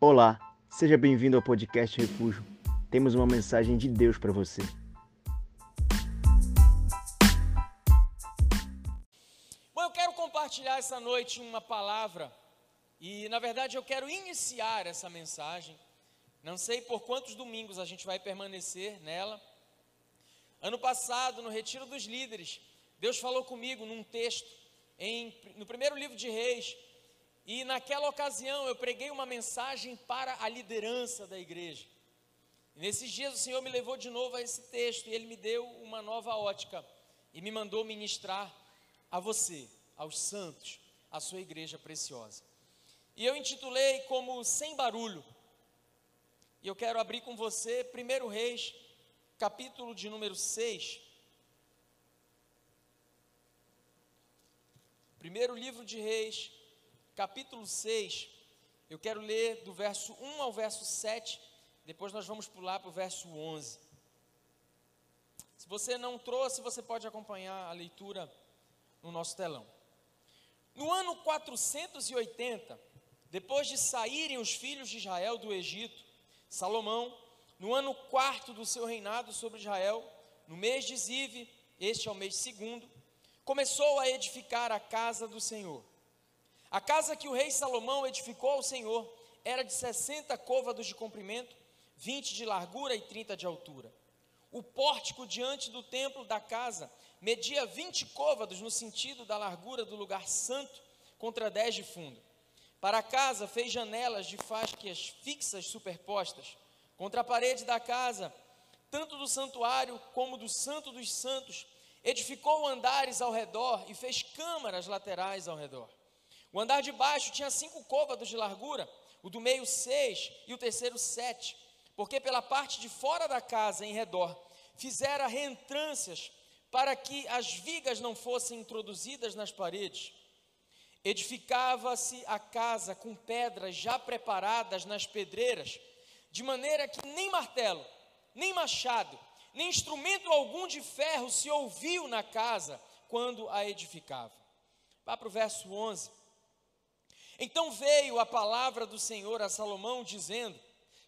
Olá, seja bem-vindo ao podcast Refúgio. Temos uma mensagem de Deus para você. Bom, eu quero compartilhar essa noite uma palavra e, na verdade, eu quero iniciar essa mensagem. Não sei por quantos domingos a gente vai permanecer nela. Ano passado, no Retiro dos Líderes, Deus falou comigo num texto em, no primeiro livro de Reis, e naquela ocasião eu preguei uma mensagem para a liderança da igreja. E nesses dias o Senhor me levou de novo a esse texto e ele me deu uma nova ótica e me mandou ministrar a você, aos santos, a sua igreja preciosa. E eu intitulei como Sem Barulho. E eu quero abrir com você 1 Reis, capítulo de número 6. Primeiro livro de Reis, capítulo 6, eu quero ler do verso 1 ao verso 7, depois nós vamos pular para o verso 11. Se você não trouxe, você pode acompanhar a leitura no nosso telão. No ano 480, depois de saírem os filhos de Israel do Egito, Salomão, no ano quarto do seu reinado sobre Israel, no mês de Zive, este é o mês segundo, começou a edificar a casa do Senhor. A casa que o rei Salomão edificou ao Senhor era de 60 côvados de comprimento, 20 de largura e 30 de altura. O pórtico diante do templo da casa media 20 côvados no sentido da largura do lugar santo, contra 10 de fundo. Para a casa fez janelas de fasquias fixas superpostas. Contra a parede da casa, tanto do santuário como do santo dos santos, edificou andares ao redor e fez câmaras laterais ao redor. O andar de baixo tinha cinco côvados de largura, o do meio seis e o terceiro sete, porque pela parte de fora da casa, em redor, fizera reentrâncias para que as vigas não fossem introduzidas nas paredes. Edificava-se a casa com pedras já preparadas nas pedreiras, de maneira que nem martelo, nem machado, nem instrumento algum de ferro se ouviu na casa quando a edificava. Vá para o verso 11. Então veio a palavra do Senhor a Salomão, dizendo: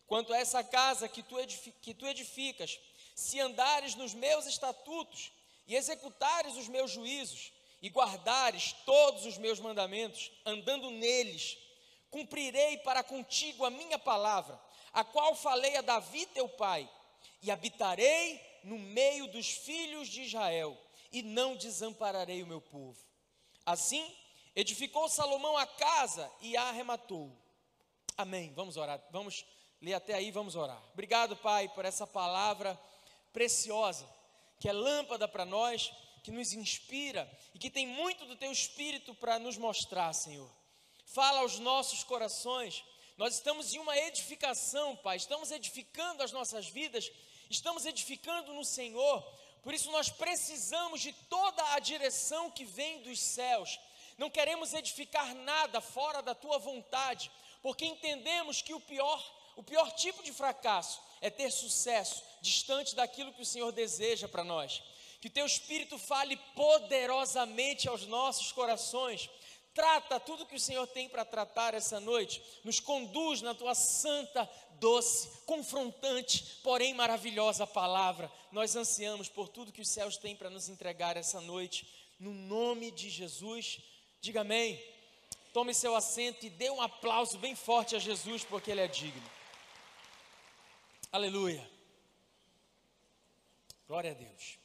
Quanto a essa casa que tu, que tu edificas, se andares nos meus estatutos e executares os meus juízos, e guardares todos os meus mandamentos, andando neles, cumprirei para contigo a minha palavra, a qual falei a Davi teu pai, e habitarei no meio dos filhos de Israel, e não desampararei o meu povo. Assim, Edificou Salomão a casa e a arrematou. Amém. Vamos orar. Vamos ler até aí, vamos orar. Obrigado, Pai, por essa palavra preciosa, que é lâmpada para nós, que nos inspira e que tem muito do teu espírito para nos mostrar, Senhor. Fala aos nossos corações. Nós estamos em uma edificação, Pai. Estamos edificando as nossas vidas, estamos edificando no Senhor. Por isso nós precisamos de toda a direção que vem dos céus não queremos edificar nada fora da tua vontade, porque entendemos que o pior, o pior tipo de fracasso é ter sucesso distante daquilo que o Senhor deseja para nós. Que teu espírito fale poderosamente aos nossos corações. Trata tudo que o Senhor tem para tratar essa noite. Nos conduz na tua santa, doce, confrontante, porém maravilhosa palavra. Nós ansiamos por tudo que os céus têm para nos entregar essa noite. No nome de Jesus. Diga amém. Tome seu assento e dê um aplauso bem forte a Jesus, porque Ele é digno. Aleluia. Glória a Deus.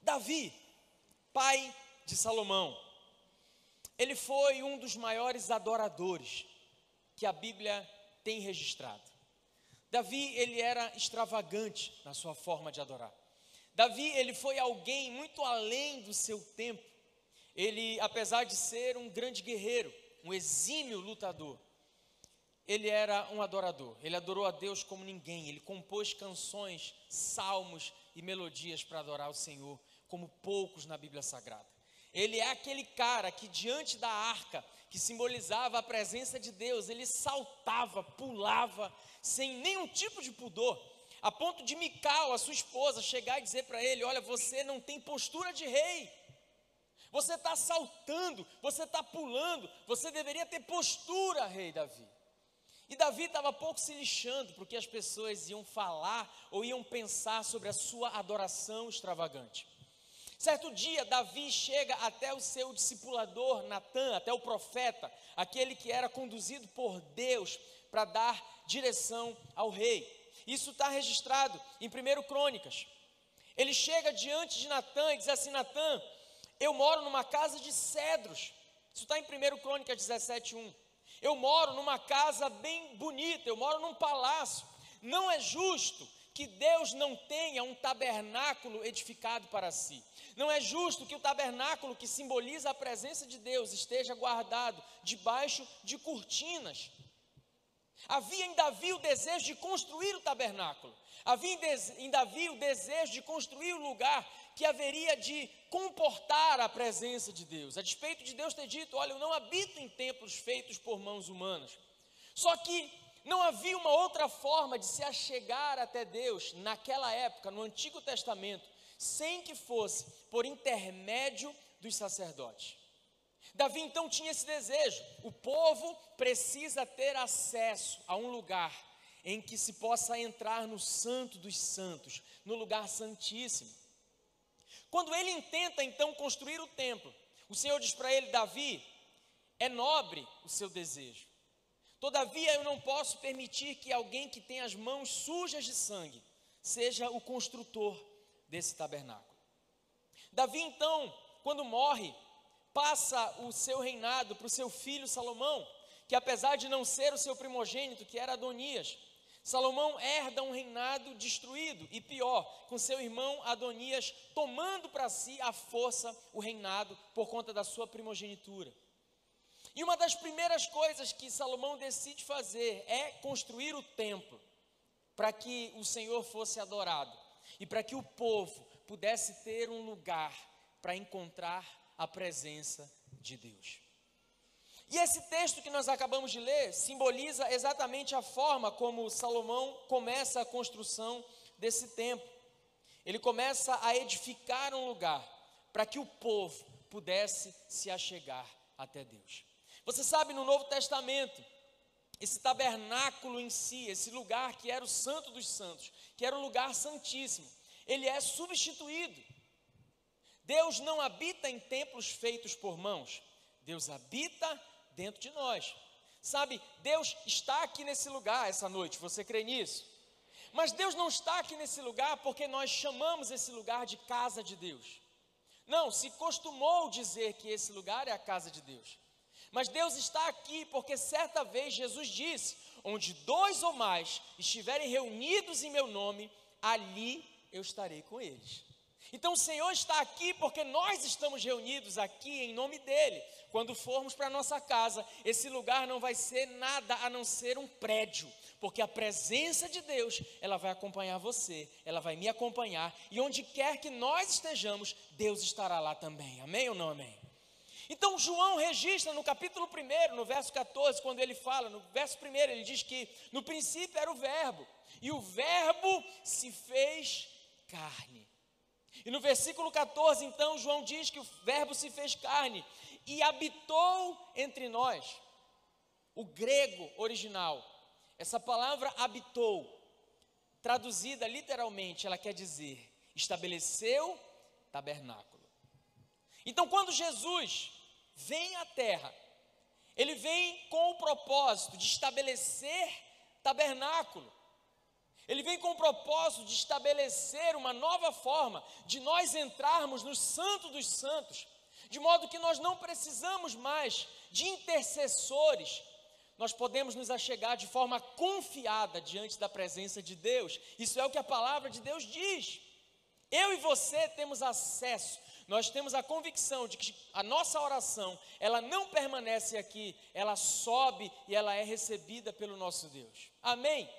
Davi, pai de Salomão, ele foi um dos maiores adoradores que a Bíblia tem registrado. Davi, ele era extravagante na sua forma de adorar. Davi, ele foi alguém muito além do seu tempo ele, apesar de ser um grande guerreiro, um exímio lutador, ele era um adorador. Ele adorou a Deus como ninguém. Ele compôs canções, salmos e melodias para adorar o Senhor, como poucos na Bíblia Sagrada. Ele é aquele cara que diante da arca, que simbolizava a presença de Deus, ele saltava, pulava, sem nenhum tipo de pudor, a ponto de Mical, a sua esposa, chegar e dizer para ele: Olha, você não tem postura de rei, Você está saltando, você está pulando, você deveria ter postura, rei Davi. E Davi estava pouco se lixando porque as pessoas iam falar ou iam pensar sobre a sua adoração extravagante. Certo dia, Davi chega até o seu discipulador Natan, até o profeta, aquele que era conduzido por Deus para dar direção ao rei. Isso está registrado em 1 Crônicas. Ele chega diante de Natan e diz assim: Natan, eu moro numa casa de cedros. Isso está em 1 Crônicas 17, 1. Eu moro numa casa bem bonita, eu moro num palácio. Não é justo que Deus não tenha um tabernáculo edificado para si. Não é justo que o tabernáculo que simboliza a presença de Deus esteja guardado debaixo de cortinas. Havia em Davi o desejo de construir o tabernáculo. Havia em Davi o desejo de construir o lugar que haveria de comportar a presença de Deus. A despeito de Deus ter dito: Olha, eu não habito em templos feitos por mãos humanas. Só que não havia uma outra forma de se achegar até Deus naquela época, no Antigo Testamento, sem que fosse por intermédio dos sacerdotes. Davi então tinha esse desejo: o povo precisa ter acesso a um lugar em que se possa entrar no Santo dos Santos, no lugar santíssimo. Quando ele intenta então construir o templo, o Senhor diz para ele: Davi, é nobre o seu desejo. Todavia eu não posso permitir que alguém que tem as mãos sujas de sangue seja o construtor desse tabernáculo. Davi então, quando morre, passa o seu reinado para o seu filho Salomão, que apesar de não ser o seu primogênito, que era Adonias, Salomão herda um reinado destruído e pior, com seu irmão Adonias tomando para si a força o reinado por conta da sua primogenitura. E uma das primeiras coisas que Salomão decide fazer é construir o templo para que o Senhor fosse adorado e para que o povo pudesse ter um lugar para encontrar a presença de Deus. E esse texto que nós acabamos de ler simboliza exatamente a forma como Salomão começa a construção desse templo. Ele começa a edificar um lugar para que o povo pudesse se achegar até Deus. Você sabe, no Novo Testamento, esse tabernáculo em si, esse lugar que era o Santo dos Santos, que era o lugar santíssimo, ele é substituído Deus não habita em templos feitos por mãos, Deus habita dentro de nós. Sabe, Deus está aqui nesse lugar essa noite, você crê nisso? Mas Deus não está aqui nesse lugar porque nós chamamos esse lugar de casa de Deus. Não, se costumou dizer que esse lugar é a casa de Deus. Mas Deus está aqui porque certa vez Jesus disse: onde dois ou mais estiverem reunidos em meu nome, ali eu estarei com eles. Então o Senhor está aqui porque nós estamos reunidos aqui em nome dEle. Quando formos para a nossa casa, esse lugar não vai ser nada a não ser um prédio, porque a presença de Deus, ela vai acompanhar você, ela vai me acompanhar, e onde quer que nós estejamos, Deus estará lá também. Amém ou não amém? Então João registra no capítulo 1, no verso 14, quando ele fala, no verso 1, ele diz que no princípio era o verbo, e o verbo se fez carne. E no versículo 14, então, João diz que o Verbo se fez carne e habitou entre nós. O grego original, essa palavra habitou, traduzida literalmente, ela quer dizer estabeleceu tabernáculo. Então, quando Jesus vem à terra, ele vem com o propósito de estabelecer tabernáculo. Ele vem com o propósito de estabelecer uma nova forma de nós entrarmos no Santo dos Santos, de modo que nós não precisamos mais de intercessores, nós podemos nos achegar de forma confiada diante da presença de Deus. Isso é o que a palavra de Deus diz. Eu e você temos acesso, nós temos a convicção de que a nossa oração, ela não permanece aqui, ela sobe e ela é recebida pelo nosso Deus. Amém?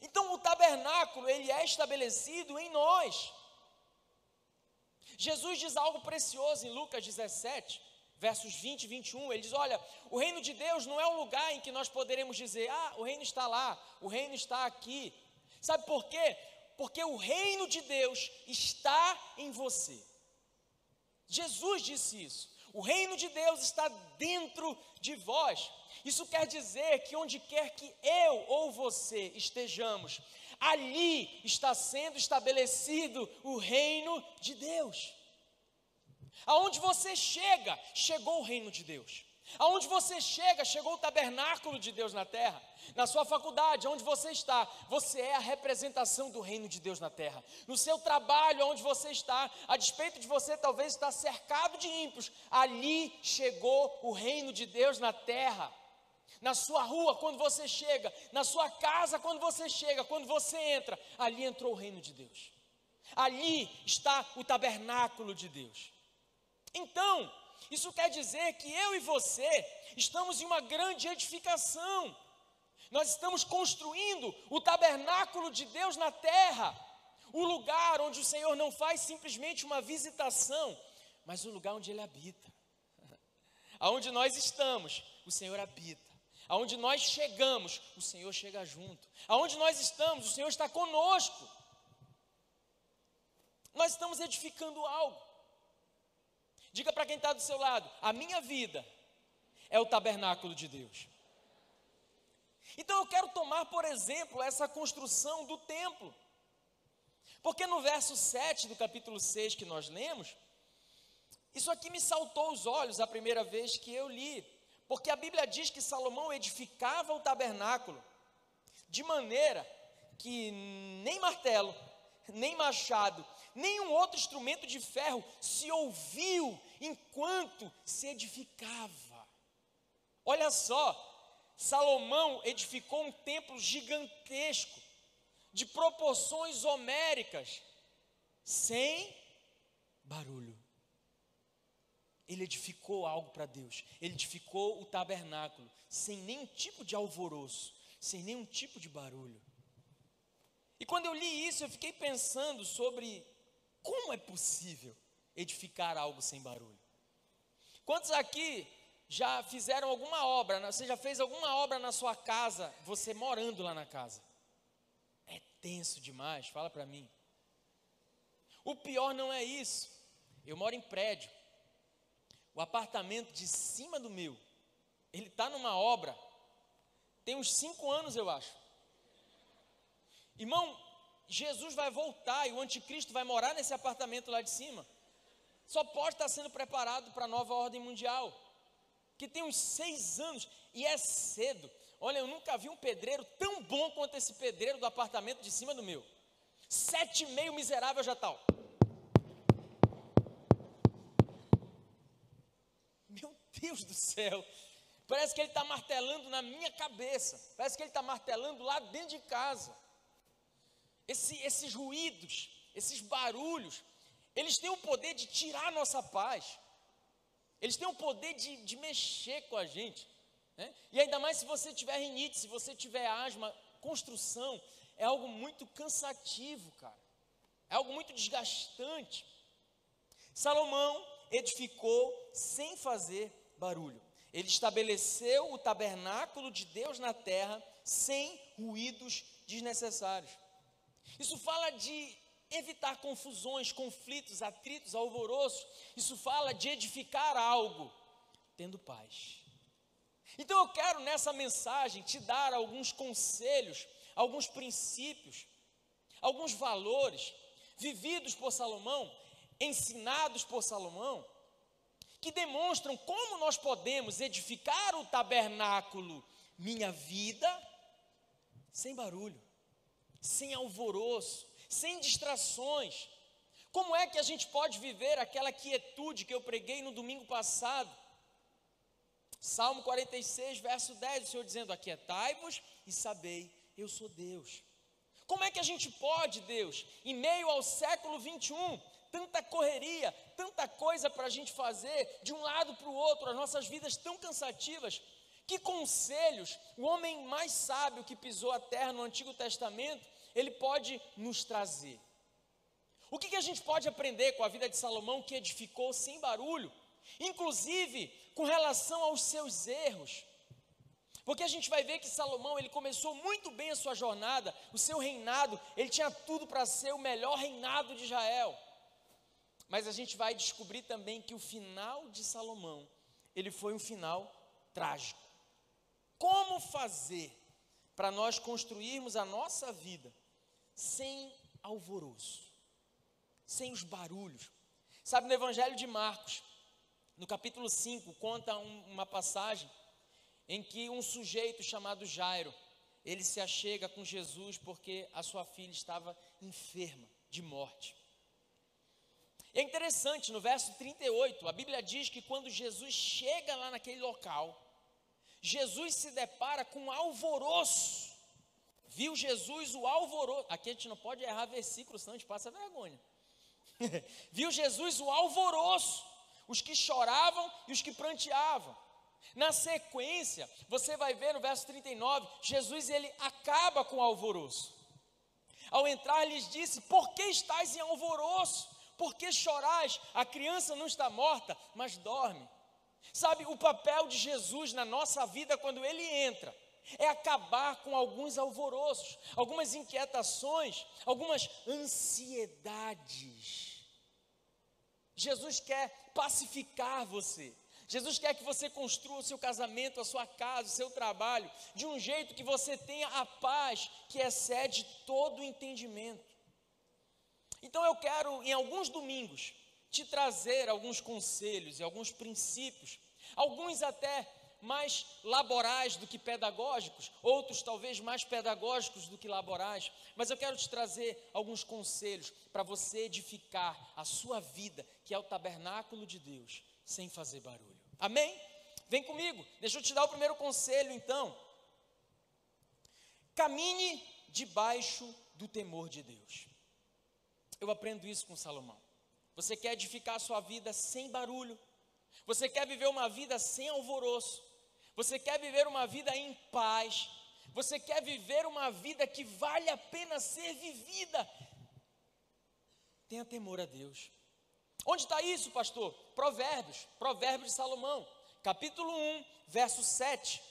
Então o tabernáculo, ele é estabelecido em nós. Jesus diz algo precioso em Lucas 17, versos 20 e 21. Ele diz: Olha, o reino de Deus não é um lugar em que nós poderemos dizer, ah, o reino está lá, o reino está aqui. Sabe por quê? Porque o reino de Deus está em você. Jesus disse isso. O reino de Deus está dentro de vós. Isso quer dizer que onde quer que eu ou você estejamos, ali está sendo estabelecido o reino de Deus. Aonde você chega, chegou o reino de Deus. Aonde você chega, chegou o tabernáculo de Deus na terra. Na sua faculdade, onde você está, você é a representação do reino de Deus na terra. No seu trabalho, onde você está, a despeito de você talvez estar cercado de ímpios, ali chegou o reino de Deus na terra. Na sua rua, quando você chega, na sua casa, quando você chega, quando você entra, ali entrou o reino de Deus. Ali está o tabernáculo de Deus. Então, isso quer dizer que eu e você estamos em uma grande edificação. Nós estamos construindo o tabernáculo de Deus na terra, o lugar onde o Senhor não faz simplesmente uma visitação, mas o lugar onde Ele habita. Aonde nós estamos, o Senhor habita. Aonde nós chegamos, o Senhor chega junto. Aonde nós estamos, o Senhor está conosco. Nós estamos edificando algo. Diga para quem está do seu lado: a minha vida é o tabernáculo de Deus. Então eu quero tomar, por exemplo, essa construção do templo. Porque no verso 7 do capítulo 6 que nós lemos, isso aqui me saltou os olhos a primeira vez que eu li. Porque a Bíblia diz que Salomão edificava o tabernáculo de maneira que nem martelo, nem machado, nenhum outro instrumento de ferro se ouviu enquanto se edificava. Olha só, Salomão edificou um templo gigantesco, de proporções homéricas, sem barulho. Ele edificou algo para Deus, ele edificou o tabernáculo, sem nenhum tipo de alvoroço, sem nenhum tipo de barulho. E quando eu li isso, eu fiquei pensando sobre como é possível edificar algo sem barulho. Quantos aqui já fizeram alguma obra, você já fez alguma obra na sua casa, você morando lá na casa? É tenso demais, fala para mim. O pior não é isso. Eu moro em prédio. O apartamento de cima do meu, ele está numa obra, tem uns cinco anos, eu acho. Irmão, Jesus vai voltar e o anticristo vai morar nesse apartamento lá de cima. Só pode estar sendo preparado para a nova ordem mundial que tem uns seis anos e é cedo. Olha, eu nunca vi um pedreiro tão bom quanto esse pedreiro do apartamento de cima do meu. Sete e meio miserável já tal. Meu Deus do céu. Parece que ele está martelando na minha cabeça. Parece que ele está martelando lá dentro de casa. Esse, esses ruídos, esses barulhos, eles têm o poder de tirar a nossa paz. Eles têm o poder de, de mexer com a gente. Né? E ainda mais se você tiver rinite, se você tiver asma, construção é algo muito cansativo, cara. É algo muito desgastante. Salomão edificou sem fazer barulho. Ele estabeleceu o tabernáculo de Deus na terra sem ruídos desnecessários. Isso fala de evitar confusões, conflitos, atritos, alvoroços. Isso fala de edificar algo tendo paz. Então eu quero nessa mensagem te dar alguns conselhos, alguns princípios, alguns valores vividos por Salomão, ensinados por Salomão, que demonstram como nós podemos edificar o tabernáculo, minha vida, sem barulho, sem alvoroço, sem distrações. Como é que a gente pode viver aquela quietude que eu preguei no domingo passado? Salmo 46, verso 10, o Senhor dizendo: Aquietai-vos e sabei, eu sou Deus. Como é que a gente pode, Deus, em meio ao século 21, tanta correria, tanta coisa para a gente fazer, de um lado para o outro, as nossas vidas tão cansativas, que conselhos o homem mais sábio que pisou a terra no Antigo Testamento ele pode nos trazer. O que, que a gente pode aprender com a vida de Salomão que edificou sem barulho, inclusive com relação aos seus erros? Porque a gente vai ver que Salomão, ele começou muito bem a sua jornada, o seu reinado, ele tinha tudo para ser o melhor reinado de Israel. Mas a gente vai descobrir também que o final de Salomão, ele foi um final trágico. Como fazer para nós construirmos a nossa vida sem alvoroço, sem os barulhos? Sabe, no Evangelho de Marcos, no capítulo 5, conta um, uma passagem em que um sujeito chamado Jairo, ele se achega com Jesus porque a sua filha estava enferma de morte. É interessante, no verso 38, a Bíblia diz que quando Jesus chega lá naquele local, Jesus se depara com alvoroço. Viu Jesus o alvoroço. Aqui a gente não pode errar versículo, senão a gente passa vergonha. Viu Jesus o alvoroço, os que choravam e os que pranteavam. Na sequência, você vai ver no verso 39, Jesus ele acaba com o alvoroço. Ao entrar, lhes disse: Por que estáis em alvoroço? Por que chorais? A criança não está morta, mas dorme. Sabe, o papel de Jesus na nossa vida quando ele entra é acabar com alguns alvoroços, algumas inquietações, algumas ansiedades. Jesus quer pacificar você. Jesus quer que você construa o seu casamento, a sua casa, o seu trabalho, de um jeito que você tenha a paz que excede todo o entendimento. Então eu quero, em alguns domingos, te trazer alguns conselhos e alguns princípios, alguns até mais laborais do que pedagógicos, outros talvez mais pedagógicos do que laborais, mas eu quero te trazer alguns conselhos para você edificar a sua vida, que é o tabernáculo de Deus, sem fazer barulho. Amém? Vem comigo, deixa eu te dar o primeiro conselho então. Camine debaixo do temor de Deus. Eu aprendo isso com Salomão. Você quer edificar a sua vida sem barulho. Você quer viver uma vida sem alvoroço. Você quer viver uma vida em paz. Você quer viver uma vida que vale a pena ser vivida. Tenha temor a Deus. Onde está isso, pastor? Provérbios, Provérbios de Salomão, capítulo 1, verso 7.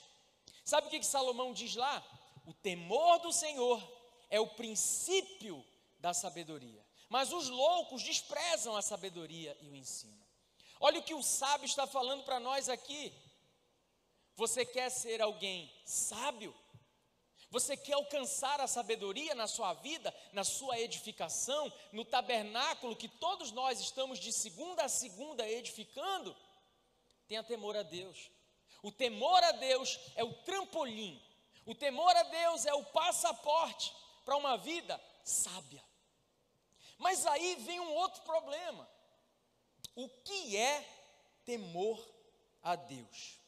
Sabe o que, que Salomão diz lá? O temor do Senhor é o princípio da sabedoria mas os loucos desprezam a sabedoria e o ensino. Olha o que o sábio está falando para nós aqui. Você quer ser alguém sábio? Você quer alcançar a sabedoria na sua vida, na sua edificação, no tabernáculo que todos nós estamos de segunda a segunda edificando? Tenha temor a Deus. O temor a Deus é o trampolim. O temor a Deus é o passaporte para uma vida sábia. Mas aí vem um outro problema. O que é temor a Deus?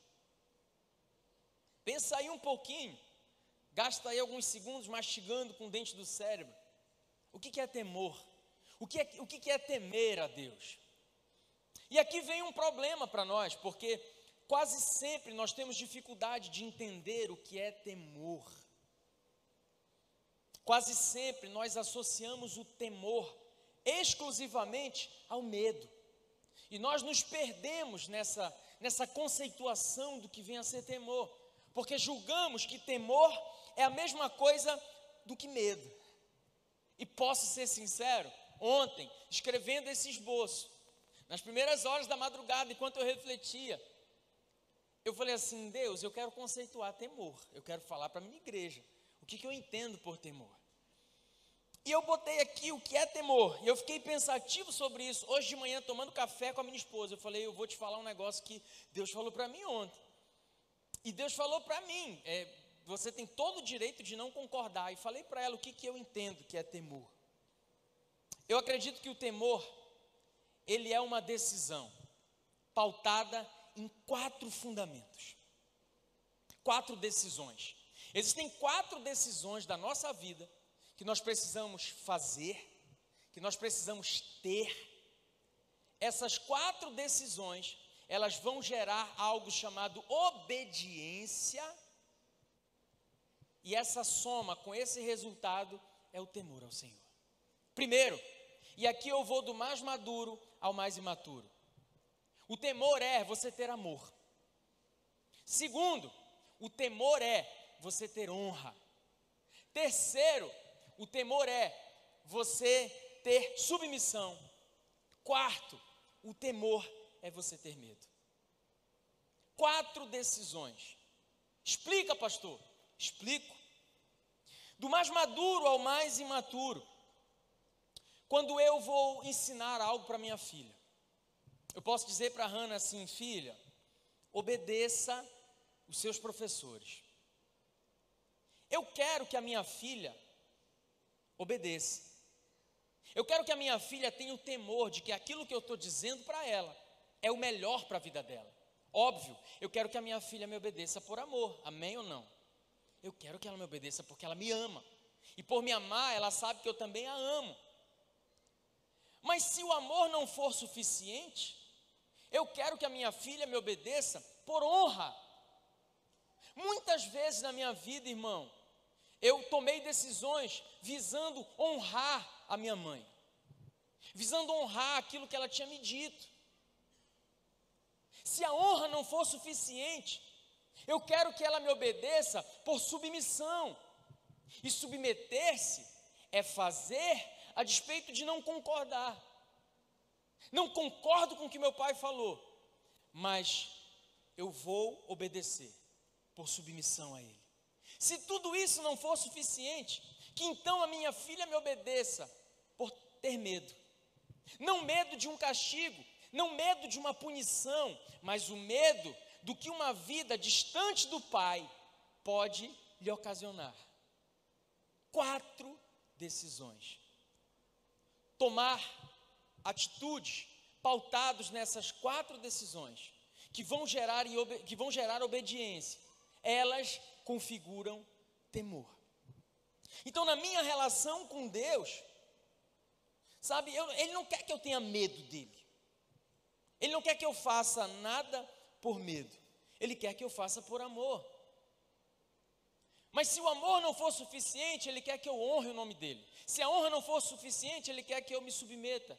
Pensa aí um pouquinho, gasta aí alguns segundos mastigando com o dente do cérebro. O que é temor? O que é, o que é temer a Deus? E aqui vem um problema para nós, porque quase sempre nós temos dificuldade de entender o que é temor. Quase sempre nós associamos o temor exclusivamente ao medo. E nós nos perdemos nessa, nessa conceituação do que vem a ser temor, porque julgamos que temor é a mesma coisa do que medo. E posso ser sincero, ontem, escrevendo esse esboço, nas primeiras horas da madrugada, enquanto eu refletia, eu falei assim: Deus, eu quero conceituar temor, eu quero falar para a minha igreja o que, que eu entendo por temor. E eu botei aqui o que é temor. E eu fiquei pensativo sobre isso. Hoje de manhã, tomando café com a minha esposa, eu falei: Eu vou te falar um negócio que Deus falou para mim ontem. E Deus falou para mim: é, Você tem todo o direito de não concordar. E falei para ela o que, que eu entendo que é temor. Eu acredito que o temor, ele é uma decisão pautada em quatro fundamentos. Quatro decisões. Existem quatro decisões da nossa vida que nós precisamos fazer, que nós precisamos ter, essas quatro decisões, elas vão gerar algo chamado obediência, e essa soma com esse resultado é o temor ao Senhor. Primeiro, e aqui eu vou do mais maduro ao mais imaturo. O temor é você ter amor. Segundo, o temor é você ter honra. Terceiro, o temor é você ter submissão. quarto, o temor é você ter medo. Quatro decisões. Explica, pastor. Explico. Do mais maduro ao mais imaturo. Quando eu vou ensinar algo para minha filha, eu posso dizer para a Hannah assim: filha, obedeça os seus professores. Eu quero que a minha filha obedeça. Eu quero que a minha filha tenha o temor de que aquilo que eu estou dizendo para ela é o melhor para a vida dela. Óbvio, eu quero que a minha filha me obedeça por amor, amém ou não? Eu quero que ela me obedeça porque ela me ama. E por me amar, ela sabe que eu também a amo. Mas se o amor não for suficiente, eu quero que a minha filha me obedeça por honra. Muitas vezes na minha vida, irmão, eu tomei decisões visando honrar a minha mãe, visando honrar aquilo que ela tinha me dito. Se a honra não for suficiente, eu quero que ela me obedeça por submissão. E submeter-se é fazer a despeito de não concordar. Não concordo com o que meu pai falou, mas eu vou obedecer por submissão a ele. Se tudo isso não for suficiente, que então a minha filha me obedeça por ter medo. Não medo de um castigo, não medo de uma punição, mas o medo do que uma vida distante do Pai pode lhe ocasionar. Quatro decisões. Tomar atitudes pautados nessas quatro decisões que vão gerar, que vão gerar obediência, elas configuram temor. Então, na minha relação com Deus, sabe, eu, Ele não quer que eu tenha medo dele. Ele não quer que eu faça nada por medo. Ele quer que eu faça por amor. Mas se o amor não for suficiente, Ele quer que eu honre o nome dEle. Se a honra não for suficiente, Ele quer que eu me submeta.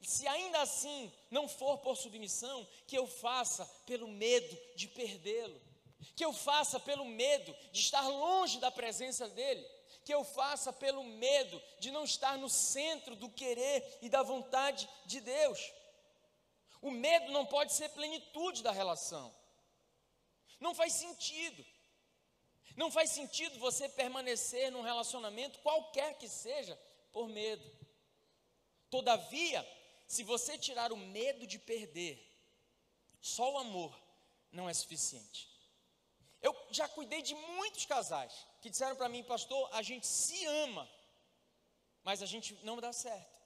Se ainda assim não for por submissão, que eu faça pelo medo de perdê-lo. Que eu faça pelo medo de estar longe da presença dEle. Que eu faça pelo medo de não estar no centro do querer e da vontade de Deus. O medo não pode ser plenitude da relação. Não faz sentido. Não faz sentido você permanecer num relacionamento, qualquer que seja, por medo. Todavia, se você tirar o medo de perder, só o amor não é suficiente. Eu já cuidei de muitos casais que disseram para mim, pastor, a gente se ama, mas a gente não dá certo.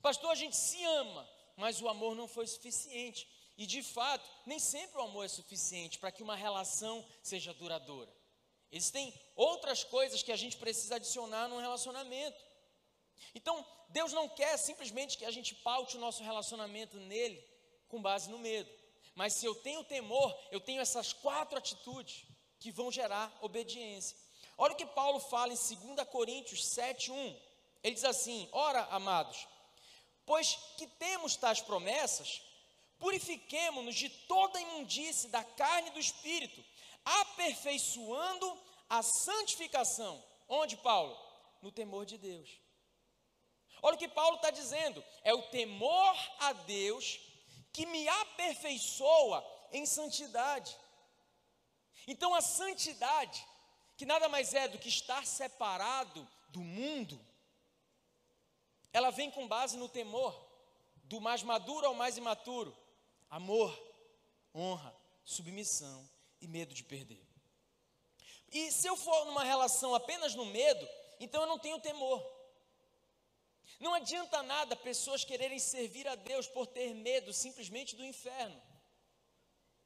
Pastor, a gente se ama, mas o amor não foi suficiente. E de fato, nem sempre o amor é suficiente para que uma relação seja duradoura. Existem outras coisas que a gente precisa adicionar num relacionamento. Então, Deus não quer simplesmente que a gente paute o nosso relacionamento nele com base no medo. Mas se eu tenho temor, eu tenho essas quatro atitudes que vão gerar obediência. Olha o que Paulo fala em 2 Coríntios 7:1. Ele diz assim: Ora, amados, pois que temos tais promessas, purifiquemo-nos de toda imundície da carne e do espírito, aperfeiçoando a santificação. Onde, Paulo? No temor de Deus. Olha o que Paulo está dizendo: é o temor a Deus que me aperfeiçoa em santidade. Então, a santidade, que nada mais é do que estar separado do mundo, ela vem com base no temor, do mais maduro ao mais imaturo, amor, honra, submissão e medo de perder. E se eu for numa relação apenas no medo, então eu não tenho temor. Não adianta nada pessoas quererem servir a Deus por ter medo simplesmente do inferno.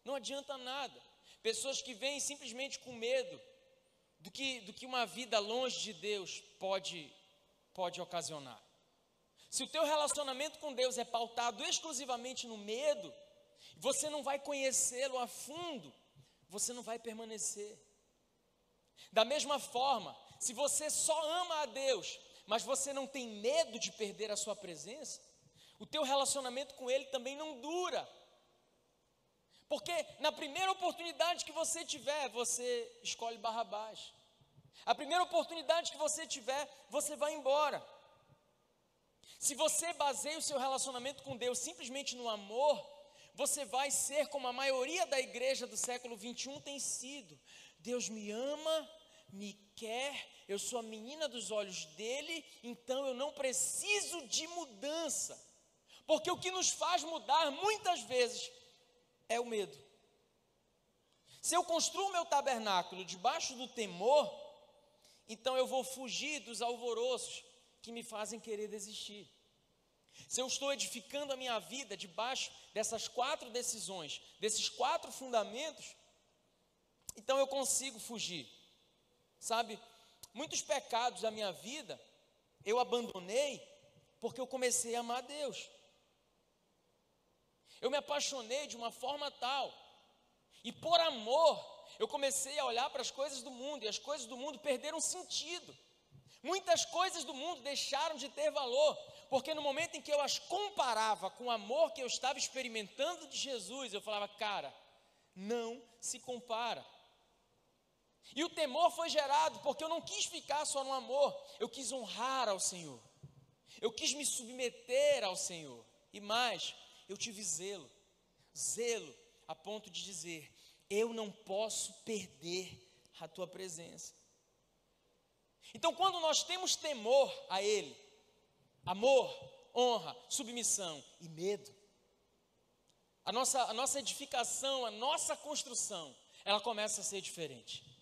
Não adianta nada. Pessoas que vêm simplesmente com medo do que, do que uma vida longe de Deus pode, pode ocasionar. Se o teu relacionamento com Deus é pautado exclusivamente no medo, você não vai conhecê-lo a fundo, você não vai permanecer. Da mesma forma, se você só ama a Deus, mas você não tem medo de perder a sua presença, o teu relacionamento com Ele também não dura. Porque na primeira oportunidade que você tiver, você escolhe Barrabás. A primeira oportunidade que você tiver, você vai embora. Se você baseia o seu relacionamento com Deus simplesmente no amor, você vai ser como a maioria da igreja do século 21 tem sido. Deus me ama, me quer, eu sou a menina dos olhos dele, então eu não preciso de mudança. Porque o que nos faz mudar muitas vezes é o medo. Se eu construo meu tabernáculo debaixo do temor, então eu vou fugir dos alvoroços que me fazem querer desistir. Se eu estou edificando a minha vida debaixo dessas quatro decisões, desses quatro fundamentos, então eu consigo fugir. Sabe, muitos pecados da minha vida eu abandonei porque eu comecei a amar Deus. Eu me apaixonei de uma forma tal, e por amor, eu comecei a olhar para as coisas do mundo, e as coisas do mundo perderam sentido. Muitas coisas do mundo deixaram de ter valor, porque no momento em que eu as comparava com o amor que eu estava experimentando de Jesus, eu falava, cara, não se compara. E o temor foi gerado porque eu não quis ficar só no amor, eu quis honrar ao Senhor, eu quis me submeter ao Senhor, e mais, eu tive zelo, zelo a ponto de dizer: eu não posso perder a tua presença. Então, quando nós temos temor a Ele, amor, honra, submissão e medo. A nossa, a nossa edificação, a nossa construção, ela começa a ser diferente.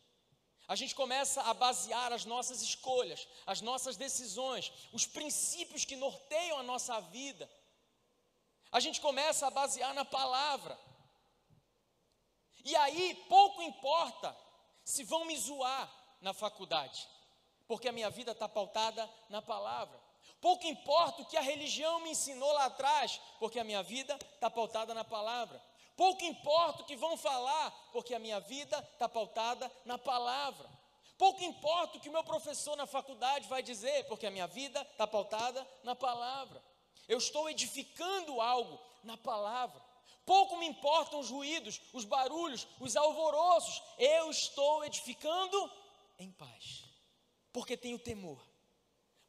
A gente começa a basear as nossas escolhas, as nossas decisões, os princípios que norteiam a nossa vida. A gente começa a basear na palavra. E aí, pouco importa se vão me zoar na faculdade, porque a minha vida está pautada na palavra. Pouco importa o que a religião me ensinou lá atrás, porque a minha vida está pautada na palavra. Pouco importa o que vão falar, porque a minha vida está pautada na palavra. Pouco importa o que o meu professor na faculdade vai dizer, porque a minha vida está pautada na palavra. Eu estou edificando algo na palavra. Pouco me importam os ruídos, os barulhos, os alvoroços. Eu estou edificando em paz, porque tenho temor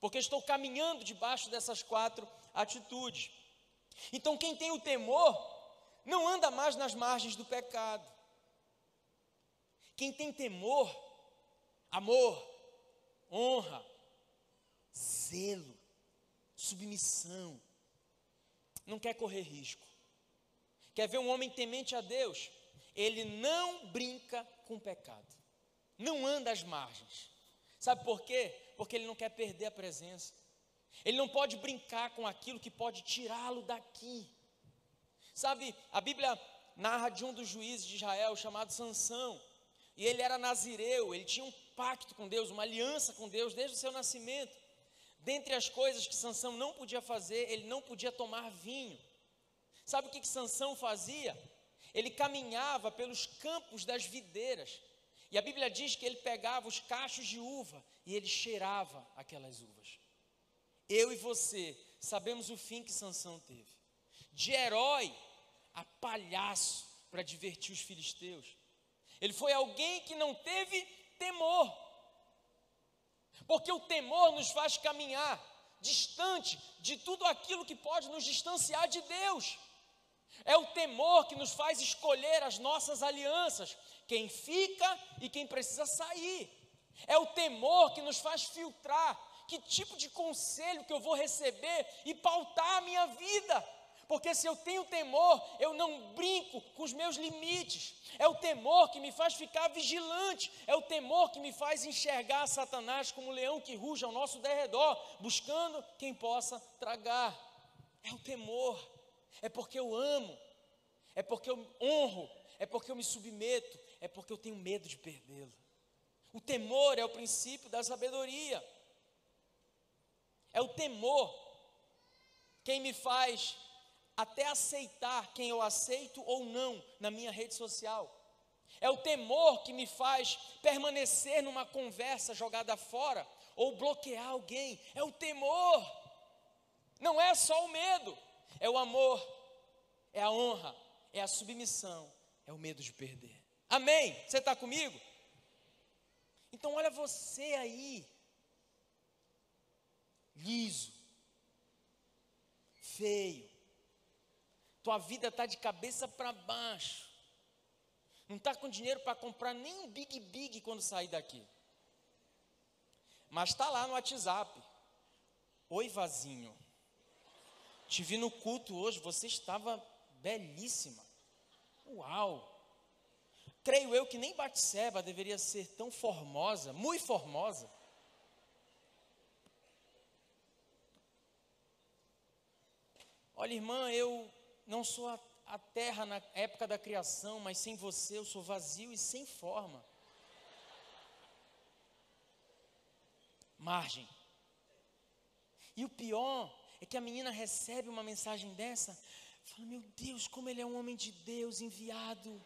porque estou caminhando debaixo dessas quatro atitudes. Então, quem tem o temor, não anda mais nas margens do pecado. Quem tem temor, amor, honra, zelo, submissão, não quer correr risco. Quer ver um homem temente a Deus? Ele não brinca com o pecado, não anda às margens. Sabe por quê? Porque ele não quer perder a presença. Ele não pode brincar com aquilo que pode tirá-lo daqui. Sabe, a Bíblia narra de um dos juízes de Israel chamado Sansão. E ele era nazireu, ele tinha um pacto com Deus, uma aliança com Deus desde o seu nascimento. Dentre as coisas que Sansão não podia fazer, ele não podia tomar vinho. Sabe o que, que Sansão fazia? Ele caminhava pelos campos das videiras e a Bíblia diz que ele pegava os cachos de uva e ele cheirava aquelas uvas. Eu e você sabemos o fim que Sansão teve. De herói a palhaço para divertir os filisteus. Ele foi alguém que não teve temor. Porque o temor nos faz caminhar distante de tudo aquilo que pode nos distanciar de Deus. É o temor que nos faz escolher as nossas alianças, quem fica e quem precisa sair. É o temor que nos faz filtrar que tipo de conselho que eu vou receber e pautar a minha vida. Porque se eu tenho temor, eu não brinco com os meus limites. É o temor que me faz ficar vigilante. É o temor que me faz enxergar Satanás como um leão que ruge ao nosso derredor, buscando quem possa tragar. É o temor. É porque eu amo. É porque eu honro. É porque eu me submeto é porque eu tenho medo de perdê-lo. O temor é o princípio da sabedoria. É o temor quem me faz até aceitar quem eu aceito ou não na minha rede social. É o temor que me faz permanecer numa conversa jogada fora ou bloquear alguém. É o temor. Não é só o medo, é o amor, é a honra, é a submissão, é o medo de perder. Amém? Você está comigo? Então, olha você aí, liso, feio. Tua vida está de cabeça para baixo. Não está com dinheiro para comprar nem um Big Big quando sair daqui. Mas está lá no WhatsApp. Oi, vazinho. Te vi no culto hoje, você estava belíssima. Uau! Creio eu que nem Batseba deveria ser tão formosa, muito formosa. Olha, irmã, eu não sou a, a terra na época da criação, mas sem você eu sou vazio e sem forma. Margem. E o pior é que a menina recebe uma mensagem dessa, fala: Meu Deus, como ele é um homem de Deus enviado.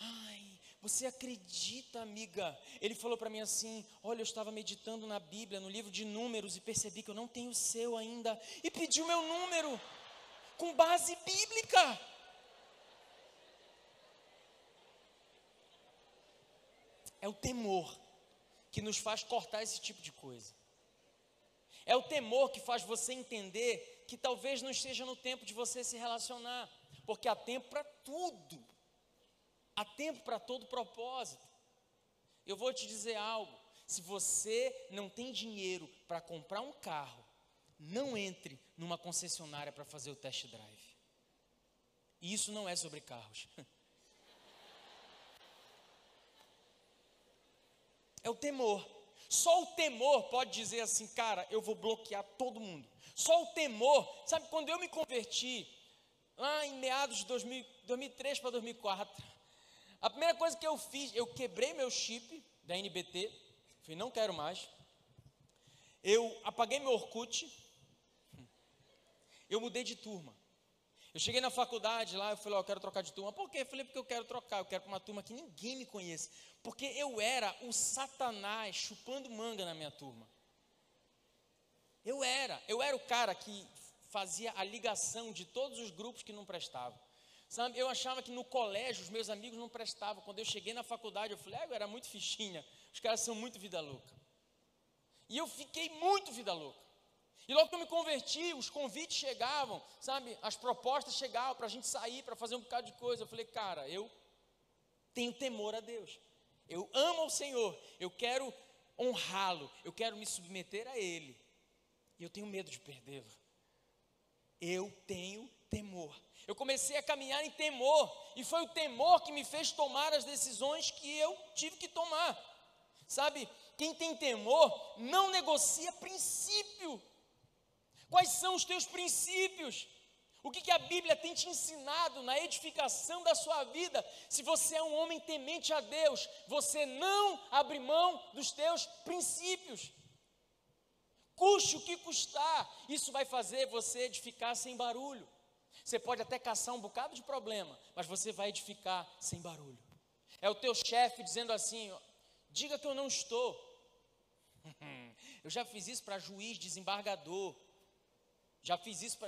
Ai, você acredita, amiga? Ele falou para mim assim: Olha, eu estava meditando na Bíblia, no livro de Números, e percebi que eu não tenho o seu ainda, e pediu meu número, com base bíblica. É o temor que nos faz cortar esse tipo de coisa. É o temor que faz você entender que talvez não esteja no tempo de você se relacionar, porque há tempo para tudo. Há tempo para todo propósito. Eu vou te dizer algo: se você não tem dinheiro para comprar um carro, não entre numa concessionária para fazer o test drive. E isso não é sobre carros. É o temor. Só o temor pode dizer assim, cara, eu vou bloquear todo mundo. Só o temor, sabe, quando eu me converti, lá em meados de 2000, 2003 para 2004, a primeira coisa que eu fiz, eu quebrei meu chip da NBT, falei, não quero mais. Eu apaguei meu Orkut, eu mudei de turma. Eu cheguei na faculdade lá, eu falei, ó, oh, eu quero trocar de turma. Por quê? Eu falei, porque eu quero trocar, eu quero para uma turma que ninguém me conhece. Porque eu era o satanás chupando manga na minha turma. Eu era, eu era o cara que fazia a ligação de todos os grupos que não prestavam. Sabe, eu achava que no colégio os meus amigos não prestavam. Quando eu cheguei na faculdade, eu falei, ah, eu era muito fichinha. Os caras são muito vida louca. E eu fiquei muito vida louca. E logo que eu me converti, os convites chegavam, sabe? As propostas chegavam para a gente sair, para fazer um bocado de coisa. Eu falei, cara, eu tenho temor a Deus. Eu amo o Senhor. Eu quero honrá-lo. Eu quero me submeter a Ele. E eu tenho medo de perdê-lo. Eu tenho temor. Eu comecei a caminhar em temor, e foi o temor que me fez tomar as decisões que eu tive que tomar. Sabe, quem tem temor não negocia princípio. Quais são os teus princípios? O que, que, a Bíblia tem te ensinado na edificação da sua vida? Se você é um homem temente a Deus, você não abre mão dos teus princípios. Custe o que custar, isso vai fazer você edificar sem barulho. Você pode até caçar um bocado de problema, mas você vai edificar sem barulho. É o teu chefe dizendo assim: diga que eu não estou. eu já fiz isso para juiz, desembargador. Já fiz isso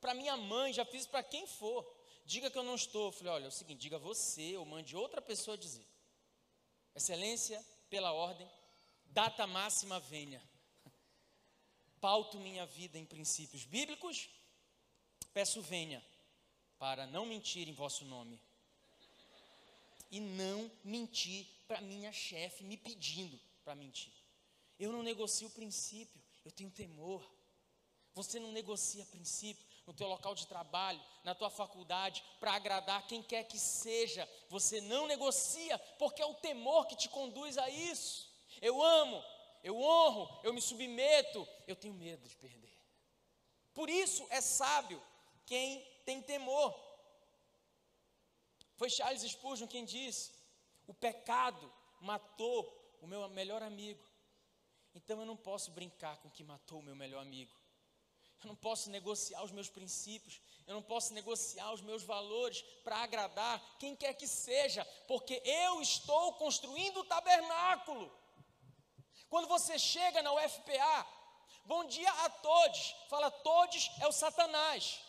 para minha mãe, já fiz isso para quem for. Diga que eu não estou. Eu falei: olha, é o seguinte, diga você ou mande outra pessoa dizer. Excelência, pela ordem, data máxima venha. Pauto minha vida em princípios bíblicos Peço venha, para não mentir em vosso nome. E não mentir para minha chefe me pedindo para mentir. Eu não negocio o princípio, eu tenho temor. Você não negocia princípio no teu local de trabalho, na tua faculdade, para agradar quem quer que seja. Você não negocia, porque é o temor que te conduz a isso. Eu amo, eu honro, eu me submeto, eu tenho medo de perder. Por isso é sábio quem tem temor. Foi Charles Spurgeon quem disse: o pecado matou o meu melhor amigo. Então eu não posso brincar com o que matou o meu melhor amigo. Eu não posso negociar os meus princípios, eu não posso negociar os meus valores para agradar quem quer que seja, porque eu estou construindo o tabernáculo. Quando você chega na UFPA, bom dia a todos, fala todos é o Satanás.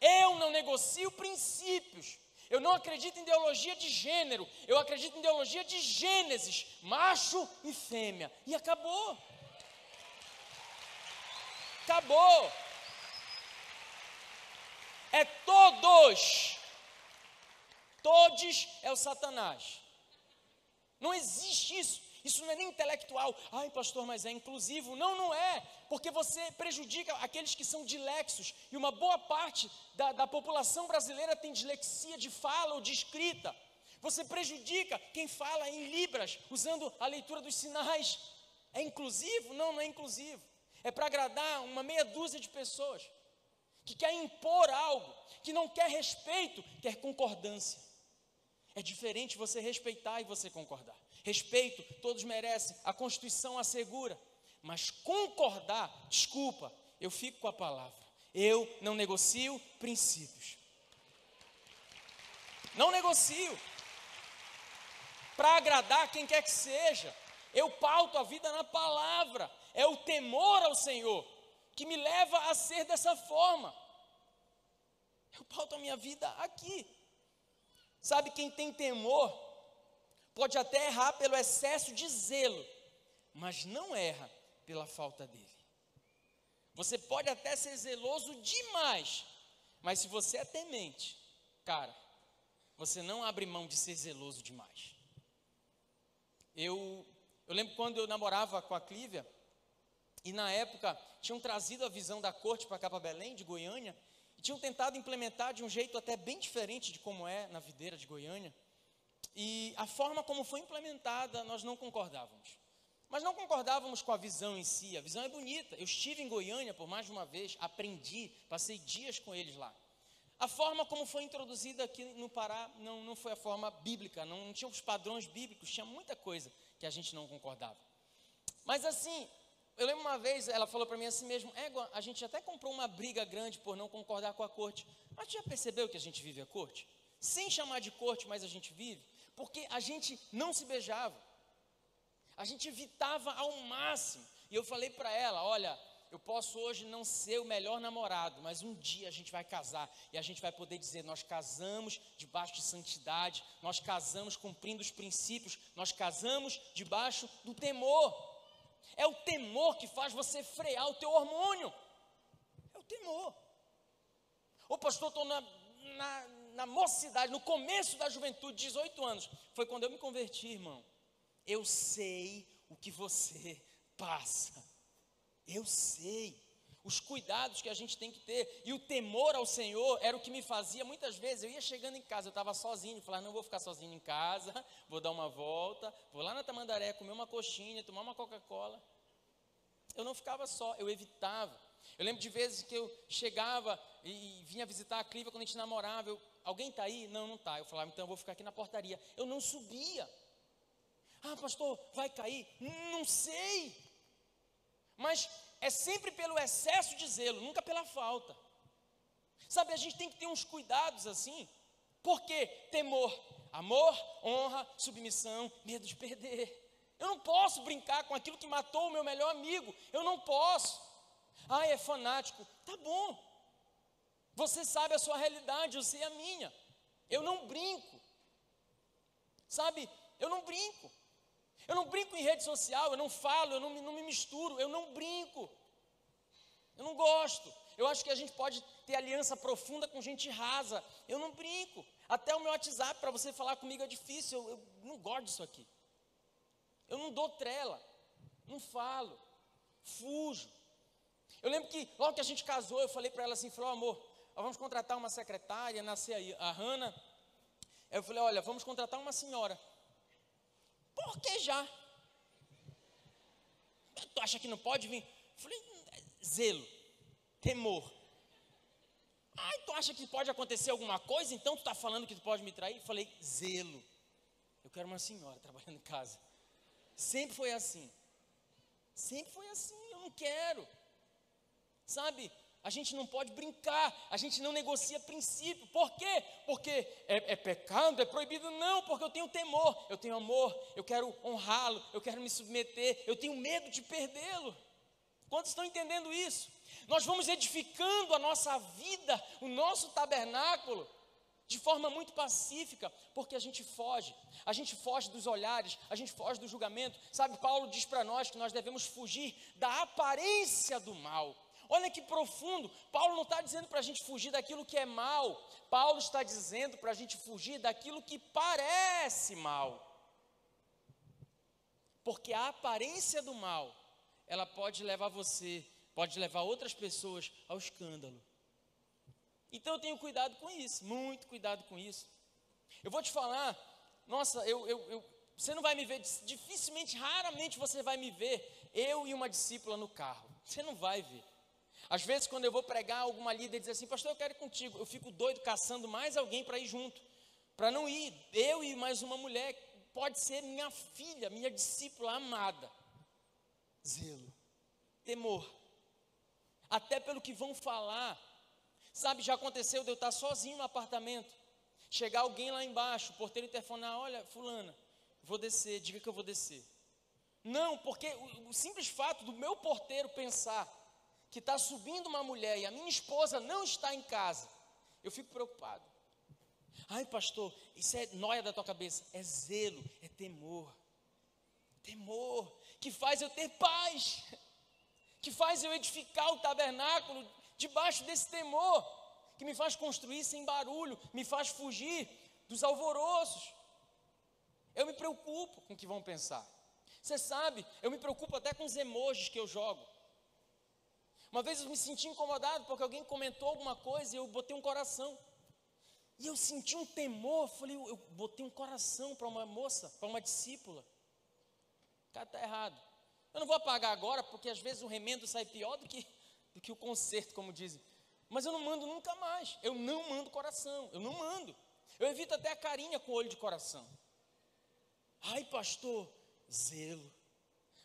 Eu não negocio princípios. Eu não acredito em ideologia de gênero. Eu acredito em ideologia de Gênesis, macho e fêmea. E acabou. Acabou. É todos. Todos é o Satanás. Não existe isso. Isso não é nem intelectual. Ai, pastor, mas é inclusivo. Não, não é. Porque você prejudica aqueles que são dilexos. E uma boa parte da, da população brasileira tem dislexia de fala ou de escrita. Você prejudica quem fala em Libras, usando a leitura dos sinais. É inclusivo? Não, não é inclusivo. É para agradar uma meia dúzia de pessoas que quer impor algo, que não quer respeito, quer concordância. É diferente você respeitar e você concordar. Respeito, todos merecem, a Constituição assegura. Mas concordar, desculpa, eu fico com a palavra. Eu não negocio princípios. Não negocio. Para agradar quem quer que seja. Eu pauto a vida na palavra. É o temor ao Senhor que me leva a ser dessa forma. Eu pauto a minha vida aqui. Sabe quem tem temor pode até errar pelo excesso de zelo, mas não erra pela falta dele. Você pode até ser zeloso demais, mas se você é temente, cara, você não abre mão de ser zeloso demais. Eu, eu lembro quando eu namorava com a Clívia, e na época tinham trazido a visão da corte para cá para Belém, de Goiânia, e tinham tentado implementar de um jeito até bem diferente de como é na videira de Goiânia. E a forma como foi implementada, nós não concordávamos. Mas não concordávamos com a visão em si. A visão é bonita. Eu estive em Goiânia por mais de uma vez, aprendi, passei dias com eles lá. A forma como foi introduzida aqui no Pará não, não foi a forma bíblica, não, não tinha os padrões bíblicos, tinha muita coisa que a gente não concordava. Mas assim, eu lembro uma vez, ela falou para mim assim mesmo: Égua, a gente até comprou uma briga grande por não concordar com a corte. Mas já percebeu que a gente vive a corte? Sem chamar de corte, mas a gente vive. Porque a gente não se beijava. A gente evitava ao máximo. E eu falei para ela: Olha, eu posso hoje não ser o melhor namorado, mas um dia a gente vai casar e a gente vai poder dizer: nós casamos debaixo de santidade, nós casamos cumprindo os princípios, nós casamos debaixo do temor. É o temor que faz você frear o teu hormônio. É o temor. Ô pastor, estou na, na, na mocidade, no começo da juventude, 18 anos. Foi quando eu me converti, irmão. Eu sei o que você passa. Eu sei os cuidados que a gente tem que ter, e o temor ao Senhor era o que me fazia muitas vezes. Eu ia chegando em casa, eu estava sozinho, falava: não vou ficar sozinho em casa, vou dar uma volta, vou lá na Tamandaré comer uma coxinha, tomar uma Coca-Cola. Eu não ficava só, eu evitava. Eu lembro de vezes que eu chegava e vinha visitar a Cliva quando a gente namorava. Eu, Alguém está aí? Não, não está. Eu falava, então eu vou ficar aqui na portaria. Eu não subia. Ah, pastor, vai cair? Não sei. Mas é sempre pelo excesso de zelo, nunca pela falta. Sabe, a gente tem que ter uns cuidados assim. Por quê? Temor, amor, honra, submissão, medo de perder. Eu não posso brincar com aquilo que matou o meu melhor amigo. Eu não posso. Ah, é fanático. Tá bom. Você sabe a sua realidade, eu sei a minha. Eu não brinco. Sabe, eu não brinco. Eu não brinco em rede social, eu não falo, eu não, não me misturo, eu não brinco. Eu não gosto. Eu acho que a gente pode ter aliança profunda com gente rasa. Eu não brinco. Até o meu WhatsApp para você falar comigo é difícil. Eu, eu não gosto disso aqui. Eu não dou trela. Não falo. Fujo. Eu lembro que logo que a gente casou, eu falei para ela assim, falou, amor, vamos contratar uma secretária, nascer aí a Hanna. Eu falei, olha, vamos contratar uma senhora. Por que já? Tu acha que não pode vir? Falei, zelo, temor. Ai, tu acha que pode acontecer alguma coisa, então tu está falando que tu pode me trair? Falei, zelo. Eu quero uma senhora trabalhando em casa. Sempre foi assim. Sempre foi assim, eu não quero. Sabe, a gente não pode brincar, a gente não negocia princípio. Por quê? Porque é, é, pecado, é proibido? Não, porque eu tenho temor, eu tenho amor, eu quero honrá-lo, eu quero me submeter, eu tenho medo de perdê-lo. Quantos estão entendendo isso? Nós vamos edificando a nossa vida, o nosso tabernáculo, de forma muito pacífica, porque a gente foge, a gente foge dos olhares, a gente foge do julgamento. Sabe, Paulo diz para nós que nós devemos fugir da aparência do mal Olha que profundo. Paulo não está dizendo para a gente fugir daquilo que é mal. Paulo está dizendo para a gente fugir daquilo que parece mal. Porque a aparência do mal, ela pode levar você, pode levar outras pessoas ao escândalo. Então eu tenho cuidado com isso, muito cuidado com isso. Eu vou te falar, nossa, eu, eu, eu, você não vai me ver, dificilmente, raramente você vai me ver, eu e uma discípula no carro. Você não vai ver. Às vezes, quando eu vou pregar, alguma líder diz assim, pastor, eu quero ir contigo. Eu fico doido caçando mais alguém para ir junto. Para não ir, eu e mais uma mulher, pode ser minha filha, minha discípula amada. Zelo, temor, até pelo que vão falar. Sabe, já aconteceu de eu estar sozinho no apartamento, chegar alguém lá embaixo, o porteiro interfonar: olha, Fulana, vou descer, diga que eu vou descer. Não, porque o, o simples fato do meu porteiro pensar que está subindo uma mulher e a minha esposa não está em casa, eu fico preocupado. Ai, pastor, isso é noia da tua cabeça. É zelo, é temor. Temor que faz eu ter paz, que faz eu edificar o tabernáculo debaixo desse temor, que me faz construir sem barulho, me faz fugir dos alvoroços. Eu me preocupo com o que vão pensar. Você sabe, eu me preocupo até com os emojis que eu jogo. Uma vez eu me senti incomodado porque alguém comentou alguma coisa e eu botei um coração. E eu senti um temor, falei, eu, botei um coração para uma moça, para uma discípula. O cara está errado. Eu não vou apagar agora, porque às vezes o remendo sai pior do que, do que o conserto, como dizem. Mas eu não mando nunca mais. Eu não mando coração, eu não mando. Eu evito até a carinha com olho de coração. Ai, pastor, zelo.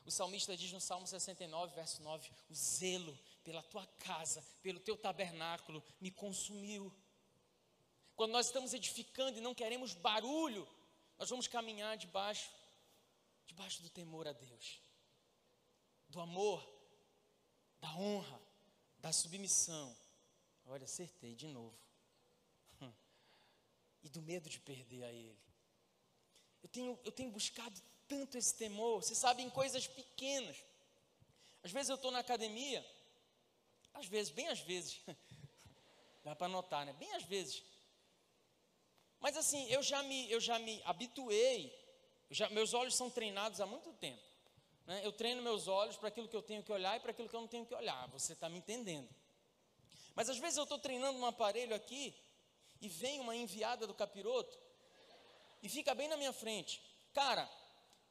O salmista diz no Salmo 69, verso 9: O zelo pela tua casa, pelo teu tabernáculo, me consumiu. Quando nós estamos edificando e não queremos barulho, nós vamos caminhar debaixo, debaixo do temor a Deus, do amor, da honra, da submissão. Olha, acertei de novo. E do medo de perder a Ele. Eu tenho, eu tenho buscado tanto esse temor, você sabe, em coisas pequenas. Às vezes eu estou na academia, às vezes, bem às vezes, dá para notar, né? Bem às vezes, mas assim, eu já me, eu já me habituei, já, meus olhos são treinados há muito tempo. Né? Eu treino meus olhos para aquilo que eu tenho que olhar e para aquilo que eu não tenho que olhar. Você está me entendendo? Mas às vezes eu estou treinando um aparelho aqui e vem uma enviada do capiroto e fica bem na minha frente. Cara,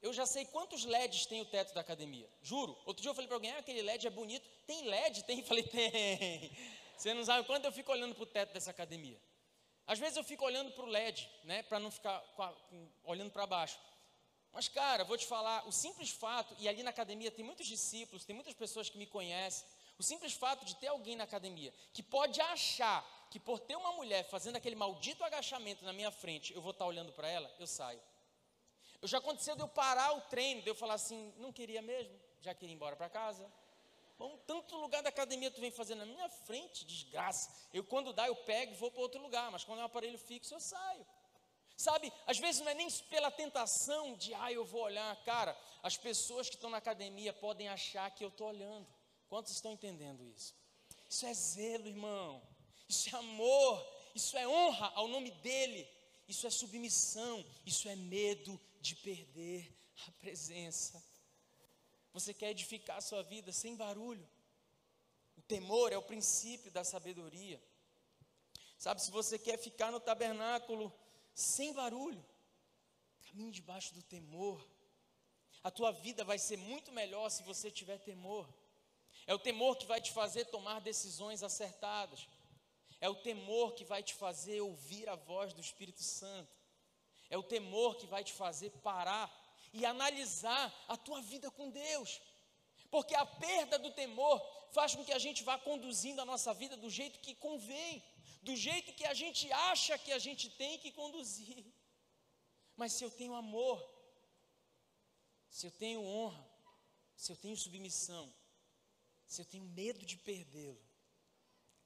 eu já sei quantos LEDs tem o teto da academia. Juro. Outro dia eu falei para alguém, ah, aquele LED é bonito. Tem LED? Tem? Eu falei, tem. Você não sabe quanto eu fico olhando para o teto dessa academia. Às vezes eu fico olhando para o LED, né, para não ficar a, olhando para baixo. Mas, cara, vou te falar, o simples fato, e ali na academia tem muitos discípulos, tem muitas pessoas que me conhecem, o simples fato de ter alguém na academia que pode achar que por ter uma mulher fazendo aquele maldito agachamento na minha frente, eu vou estar olhando para ela, eu saio. Eu já aconteceu de eu parar o treino, de eu falar assim, não queria mesmo, já queria ir embora para casa. Bom, tanto lugar da academia tu vem fazer na minha frente, desgraça. Eu quando dá, eu pego e vou para outro lugar, mas quando é um aparelho fixo, eu saio. Sabe, às vezes não é nem pela tentação de, ah, eu vou olhar, cara, as pessoas que estão na academia podem achar que eu estou olhando. Quantos estão entendendo isso? Isso é zelo, irmão. Isso é amor. Isso é honra ao nome dEle. Isso é submissão. Isso é medo de perder a presença você quer edificar a sua vida sem barulho. O temor é o princípio da sabedoria. Sabe, se você quer ficar no tabernáculo sem barulho, caminhe debaixo do temor. A tua vida vai ser muito melhor se você tiver temor. É o temor que vai te fazer tomar decisões acertadas. É o temor que vai te fazer ouvir a voz do Espírito Santo. É o temor que vai te fazer parar e analisar a tua vida com Deus. Porque a perda do temor faz com que a gente vá conduzindo a nossa vida do jeito que convém, do jeito que a gente acha que a gente tem que conduzir. Mas se eu tenho amor, se eu tenho honra, se eu tenho submissão, se eu tenho medo de perdê-lo,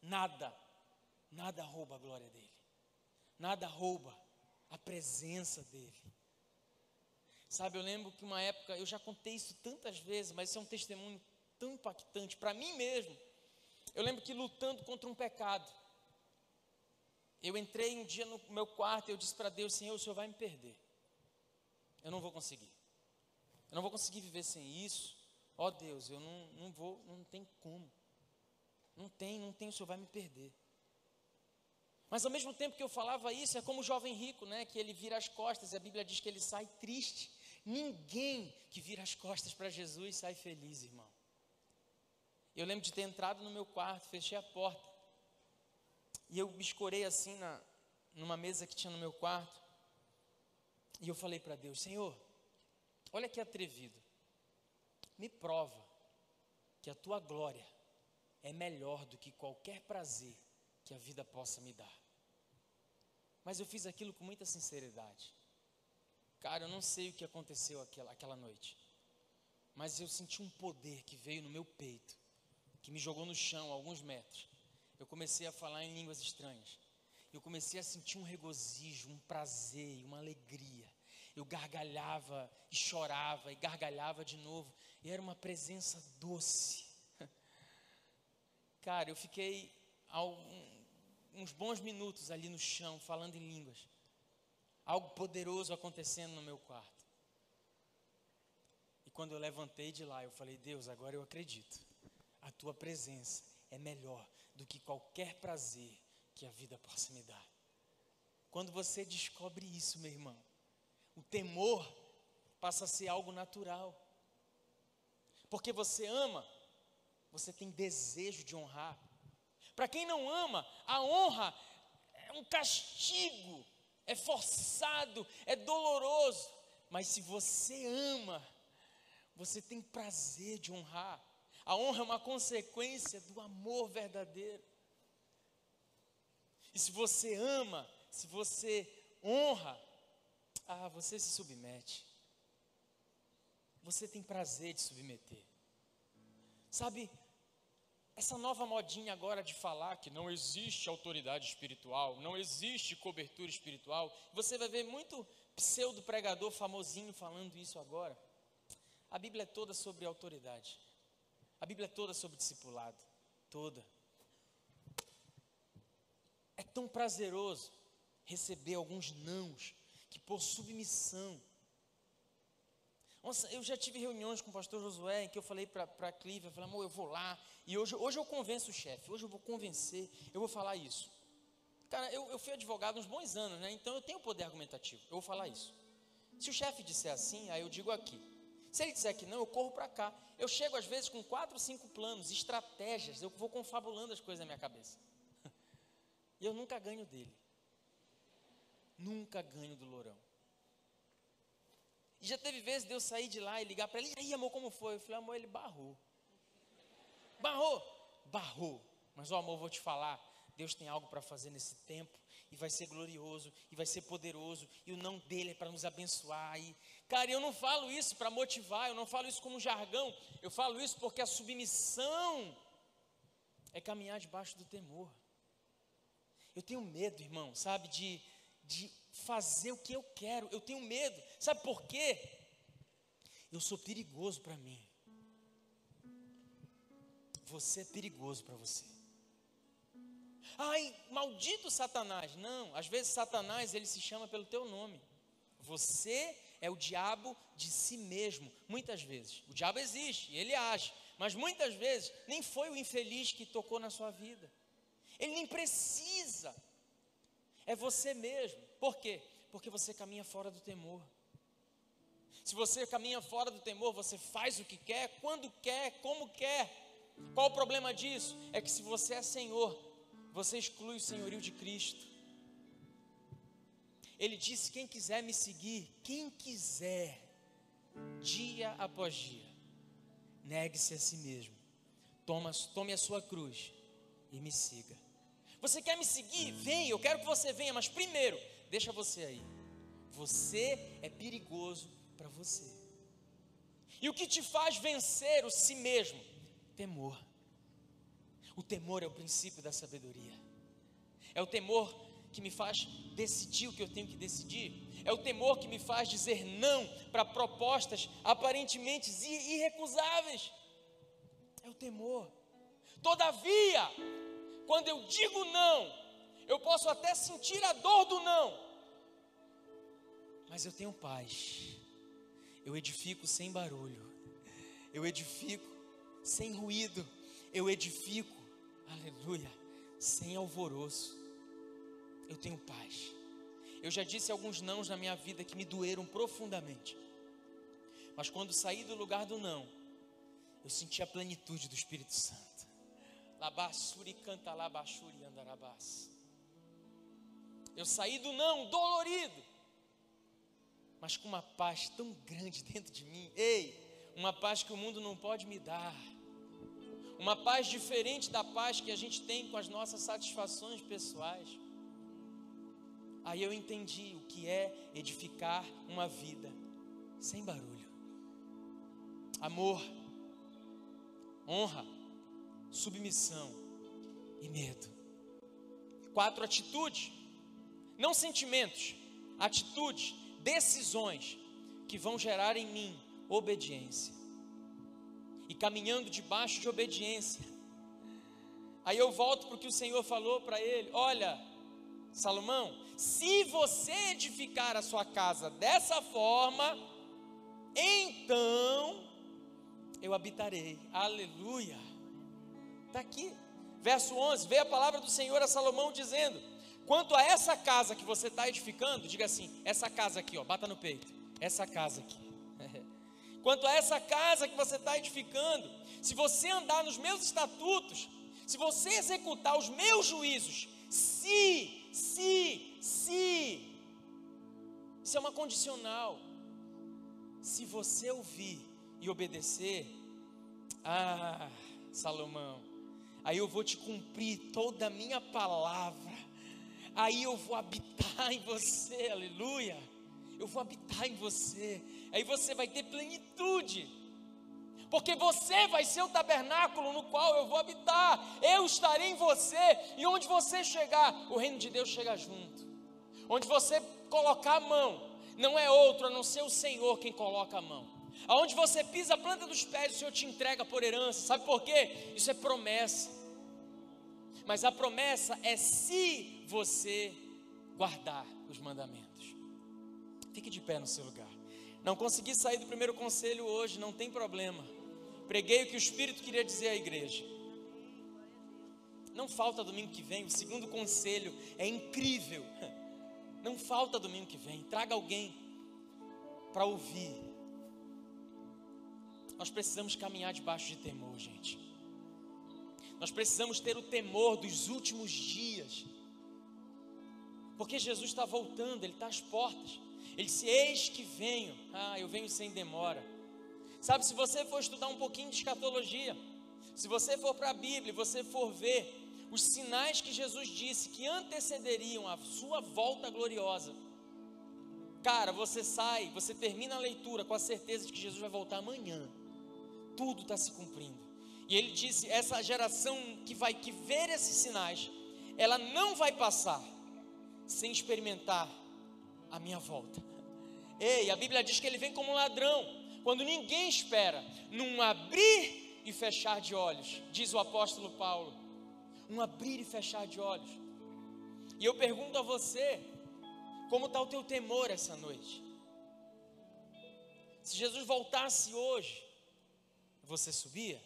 nada, nada rouba a glória dele, nada rouba a presença dele. Sabe, eu lembro que uma época, eu já contei isso tantas vezes, mas isso é um testemunho tão impactante para mim mesmo. Eu lembro que lutando contra um pecado, eu entrei um dia no meu quarto e eu disse para Deus: Senhor, o Senhor vai me perder. Eu não vou conseguir. Eu não vou conseguir viver sem isso. Ó oh, Deus, eu não, não vou, não tem como. Não tem, não tem, o Senhor vai me perder. Mas ao mesmo tempo que eu falava isso, é como o jovem rico, né? Que ele vira as costas, e a Bíblia diz que ele sai triste. Ninguém que vira as costas para Jesus sai feliz, irmão. Eu lembro de ter entrado no meu quarto, fechei a porta. E eu me escorei assim na, numa mesa que tinha no meu quarto. E eu falei para Deus: Senhor, olha que atrevido. Me prova que a tua glória é melhor do que qualquer prazer que a vida possa me dar. Mas eu fiz aquilo com muita sinceridade. Cara, eu não sei o que aconteceu aquela, aquela noite, mas eu senti um poder que veio no meu peito, que me jogou no chão a alguns metros. Eu comecei a falar em línguas estranhas. Eu comecei a sentir um regozijo, um prazer, uma alegria. Eu gargalhava e chorava e gargalhava de novo. E era uma presença doce. Cara, eu fiquei uns bons minutos ali no chão, falando em línguas. Algo poderoso acontecendo no meu quarto. E quando eu levantei de lá, eu falei: Deus, agora eu acredito. A tua presença é melhor do que qualquer prazer que a vida possa me dar. Quando você descobre isso, meu irmão, o temor passa a ser algo natural. Porque você ama, você tem desejo de honrar. Para quem não ama, a honra é um castigo, é forçado, é doloroso. Mas se você ama, você tem prazer de honrar. A honra é uma consequência do amor verdadeiro. E se você ama, se você honra, ah, você se submete. Você tem prazer de submeter. Sabe, essa nova modinha agora de falar que não existe autoridade espiritual, não existe cobertura espiritual, você vai ver muito pseudo pregador famosinho falando isso agora. A Bíblia é toda sobre autoridade. A Bíblia é toda sobre discipulado, toda. É tão prazeroso receber alguns nãos que por submissão nossa, eu já tive reuniões com o pastor Josué em que eu falei para a Clive, eu falei, amor, eu vou lá, e hoje, hoje eu convenço o chefe, hoje eu vou convencer, eu vou falar isso. Cara, eu, eu fui advogado uns bons anos, né? Então eu tenho poder argumentativo, eu vou falar isso. Se o chefe disser assim, aí eu digo aqui. Se ele disser que não, eu corro para cá. Eu chego às vezes com quatro, cinco planos, estratégias, eu vou confabulando as coisas na minha cabeça. E eu nunca ganho dele. Nunca ganho do Lourão. E já teve vezes de eu sair de lá e ligar para ele, e aí amor, como foi? Eu falei, amor, ele barrou. Barrou? Barrou. Mas, ó amor, vou te falar, Deus tem algo para fazer nesse tempo, e vai ser glorioso, e vai ser poderoso, e o não dele é para nos abençoar. E, cara, eu não falo isso para motivar, eu não falo isso como jargão, eu falo isso porque a submissão é caminhar debaixo do temor. Eu tenho medo, irmão, sabe, de, de fazer o que eu quero. Eu tenho medo. Sabe por quê? Eu sou perigoso para mim. Você é perigoso para você. Ai, maldito Satanás. Não, às vezes Satanás ele se chama pelo teu nome. Você é o diabo de si mesmo, muitas vezes. O diabo existe, ele age, mas muitas vezes nem foi o infeliz que tocou na sua vida. Ele nem precisa. É você mesmo. Por quê? Porque você caminha fora do temor. Se você caminha fora do temor, você faz o que quer, quando quer, como quer. Qual o problema disso? É que se você é Senhor, você exclui o senhorio de Cristo. Ele disse: quem quiser me seguir, quem quiser, dia após dia, negue-se a si mesmo, tome a sua cruz e me siga. Você quer me seguir? Vem, eu quero que você venha, mas primeiro, deixa você aí. Você é perigoso para você. E o que te faz vencer o si mesmo? Temor. O temor é o princípio da sabedoria. É o temor que me faz decidir o que eu tenho que decidir. É o temor que me faz dizer não para propostas aparentemente irrecusáveis. É o temor. Todavia, quando eu digo não, eu posso até sentir a dor do não, mas eu tenho paz. Eu edifico sem barulho, eu edifico sem ruído, eu edifico, aleluia, sem alvoroço. Eu tenho paz. Eu já disse alguns nãos na minha vida que me doeram profundamente. Mas quando saí do lugar do não, eu senti a plenitude do Espírito Santo. Labassuri canta labassuri andarabás. Eu saí do não dolorido, mas com uma paz tão grande dentro de mim. Ei, uma paz que o mundo não pode me dar. Uma paz diferente da paz que a gente tem com as nossas satisfações pessoais. Aí eu entendi o que é edificar uma vida sem barulho. Amor, honra, submissão e medo. Quatro atitudes, não sentimentos, atitudes, decisões que vão gerar em mim obediência. E caminhando debaixo de obediência. Aí eu volto para o que o Senhor falou para ele: Olha, Salomão, se você edificar a sua casa dessa forma, então eu habitarei. Aleluia. Está aqui. Verso 11: Vê a palavra do Senhor a Salomão dizendo: Quanto a essa casa que você está edificando, diga assim: essa casa aqui, ó, bata no peito. Essa casa aqui. Quanto a essa casa que você está edificando, se você andar nos meus estatutos, se você executar os meus juízos, se se, se. Isso é uma condicional. Se você ouvir e obedecer, ah, Salomão, aí eu vou te cumprir toda a minha palavra, aí eu vou habitar em você, aleluia. Eu vou habitar em você, aí você vai ter plenitude porque você vai ser o tabernáculo no qual eu vou habitar, eu estarei em você, e onde você chegar, o reino de Deus chega junto. Onde você colocar a mão, não é outro a não ser o Senhor quem coloca a mão. Aonde você pisa a planta dos pés, o Senhor te entrega por herança. Sabe por quê? Isso é promessa. Mas a promessa é se você guardar os mandamentos. Fique de pé no seu lugar. Não consegui sair do primeiro conselho hoje, não tem problema. Preguei o que o Espírito queria dizer à igreja. Não falta domingo que vem, o segundo conselho é incrível. Não falta domingo que vem, traga alguém para ouvir. Nós precisamos caminhar debaixo de temor, gente. Nós precisamos ter o temor dos últimos dias. Porque Jesus está voltando, Ele está às portas. Ele disse: Eis que venho. Ah, eu venho sem demora. Sabe, se você for estudar um pouquinho de escatologia, se você for para a Bíblia, você for ver os sinais que Jesus disse que antecederiam a sua volta gloriosa. Cara, você sai, você termina a leitura com a certeza de que Jesus vai voltar amanhã. Tudo está se cumprindo. E ele disse: essa geração que vai que ver esses sinais, ela não vai passar sem experimentar a minha volta. Ei, a Bíblia diz que ele vem como um ladrão quando ninguém espera, num abrir e fechar de olhos, diz o apóstolo Paulo, um abrir e fechar de olhos. E eu pergunto a você, como está o teu temor essa noite? Se Jesus voltasse hoje, você subia?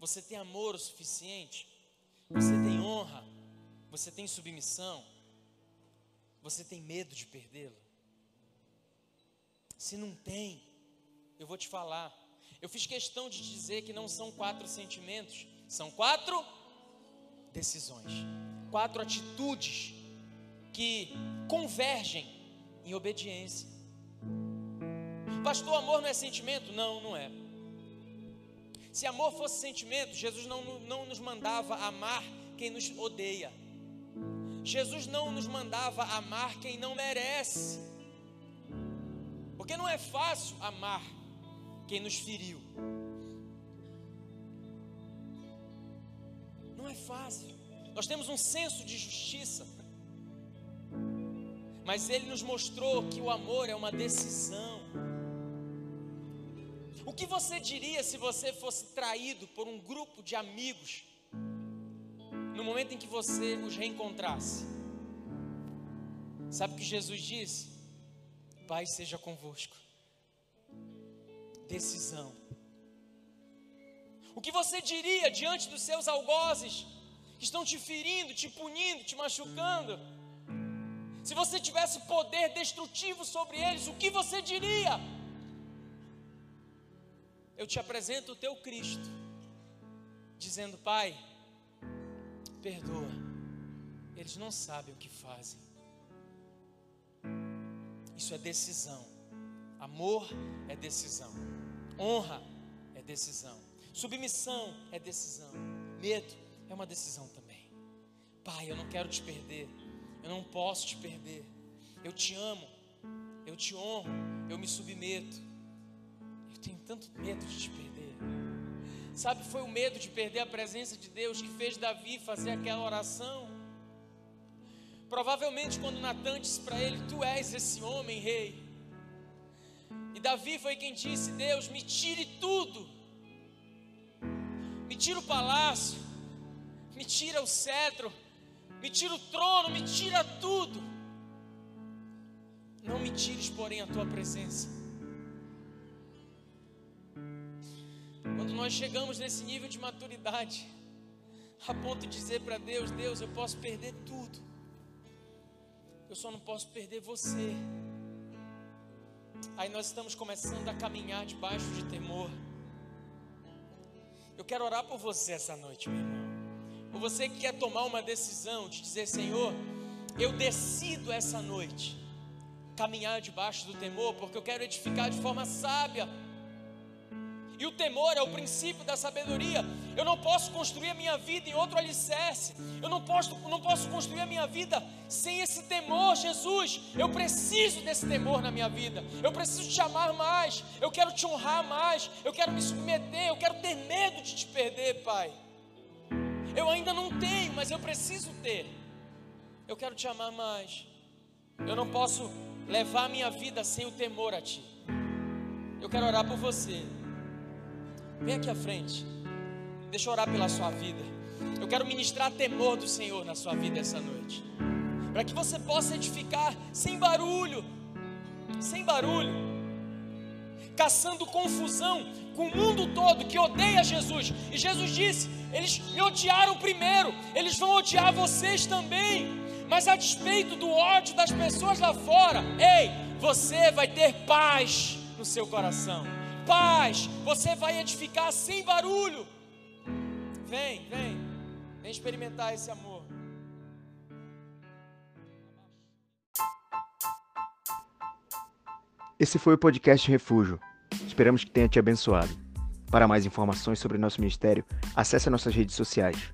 Você tem amor o suficiente? Você tem honra? Você tem submissão? Você tem medo de perdê-lo? Se não tem, eu vou te falar. Eu fiz questão de dizer que não são quatro sentimentos, são quatro decisões, quatro atitudes que convergem em obediência. Pastor, amor não é sentimento? Não, não é. Se amor fosse sentimento, Jesus não, não nos mandava amar quem nos odeia. Jesus não nos mandava amar quem não merece. Porque não é fácil amar quem nos feriu. Não é fácil. Nós temos um senso de justiça. Mas ele nos mostrou que o amor é uma decisão. O que você diria se você fosse traído por um grupo de amigos no momento em que você os reencontrasse? Sabe o que Jesus disse? Pai seja convosco. Decisão. O que você diria diante dos seus algozes que estão te ferindo, te punindo, te machucando? Se você tivesse poder destrutivo sobre eles, o que você diria? Eu te apresento o teu Cristo, dizendo: Pai, perdoa, eles não sabem o que fazem. Isso é decisão. Amor é decisão. Honra é decisão. Submissão é decisão. Medo é uma decisão também. Pai, eu não quero te perder. Eu não posso te perder. Eu te amo. Eu te honro. Eu me submeto. Eu tenho tanto medo de te perder. Sabe, foi o medo de perder a presença de Deus que fez Davi fazer aquela oração. Provavelmente quando Natan disse para ele: Tu és esse homem, rei. E Davi foi quem disse: Deus, me tire tudo. Me tira o palácio, me tira o cetro, me tira o trono, me tira tudo. Não me tires, porém, a tua presença. Quando nós chegamos nesse nível de maturidade, a ponto de dizer para Deus: Deus, eu posso perder tudo, eu só não posso perder você. Aí nós estamos começando a caminhar debaixo de temor. Eu quero orar por você essa noite, meu irmão. Por você que quer tomar uma decisão de dizer, Senhor, eu decido essa noite caminhar debaixo do temor, porque eu quero edificar de forma sábia e o temor é o princípio da sabedoria. Eu não posso construir a minha vida em outro alicerce. Eu não posso, não posso construir a minha vida sem esse temor, Jesus. Eu preciso desse temor na minha vida. Eu preciso te amar mais. Eu quero te honrar mais. Eu quero me submeter. Eu quero ter medo de te perder, Pai. Eu ainda não tenho, mas eu preciso ter. Eu quero te amar mais. Eu não posso levar a minha vida sem o temor a Ti. Eu quero orar por você. Vem aqui à frente. Deixa eu orar pela sua vida. Eu quero ministrar temor do Senhor na sua vida essa noite. Para que você possa edificar sem barulho, sem barulho, caçando confusão com o mundo todo que odeia Jesus. E Jesus disse: Eles me odiaram primeiro, eles vão odiar vocês também. Mas a despeito do ódio das pessoas lá fora, ei, você vai ter paz no seu coração paz, você vai edificar sem barulho. Vem, vem, vem experimentar esse amor. Esse foi o podcast Refúgio. Esperamos que tenha te abençoado. Para mais informações sobre nosso ministério, acesse nossas redes sociais.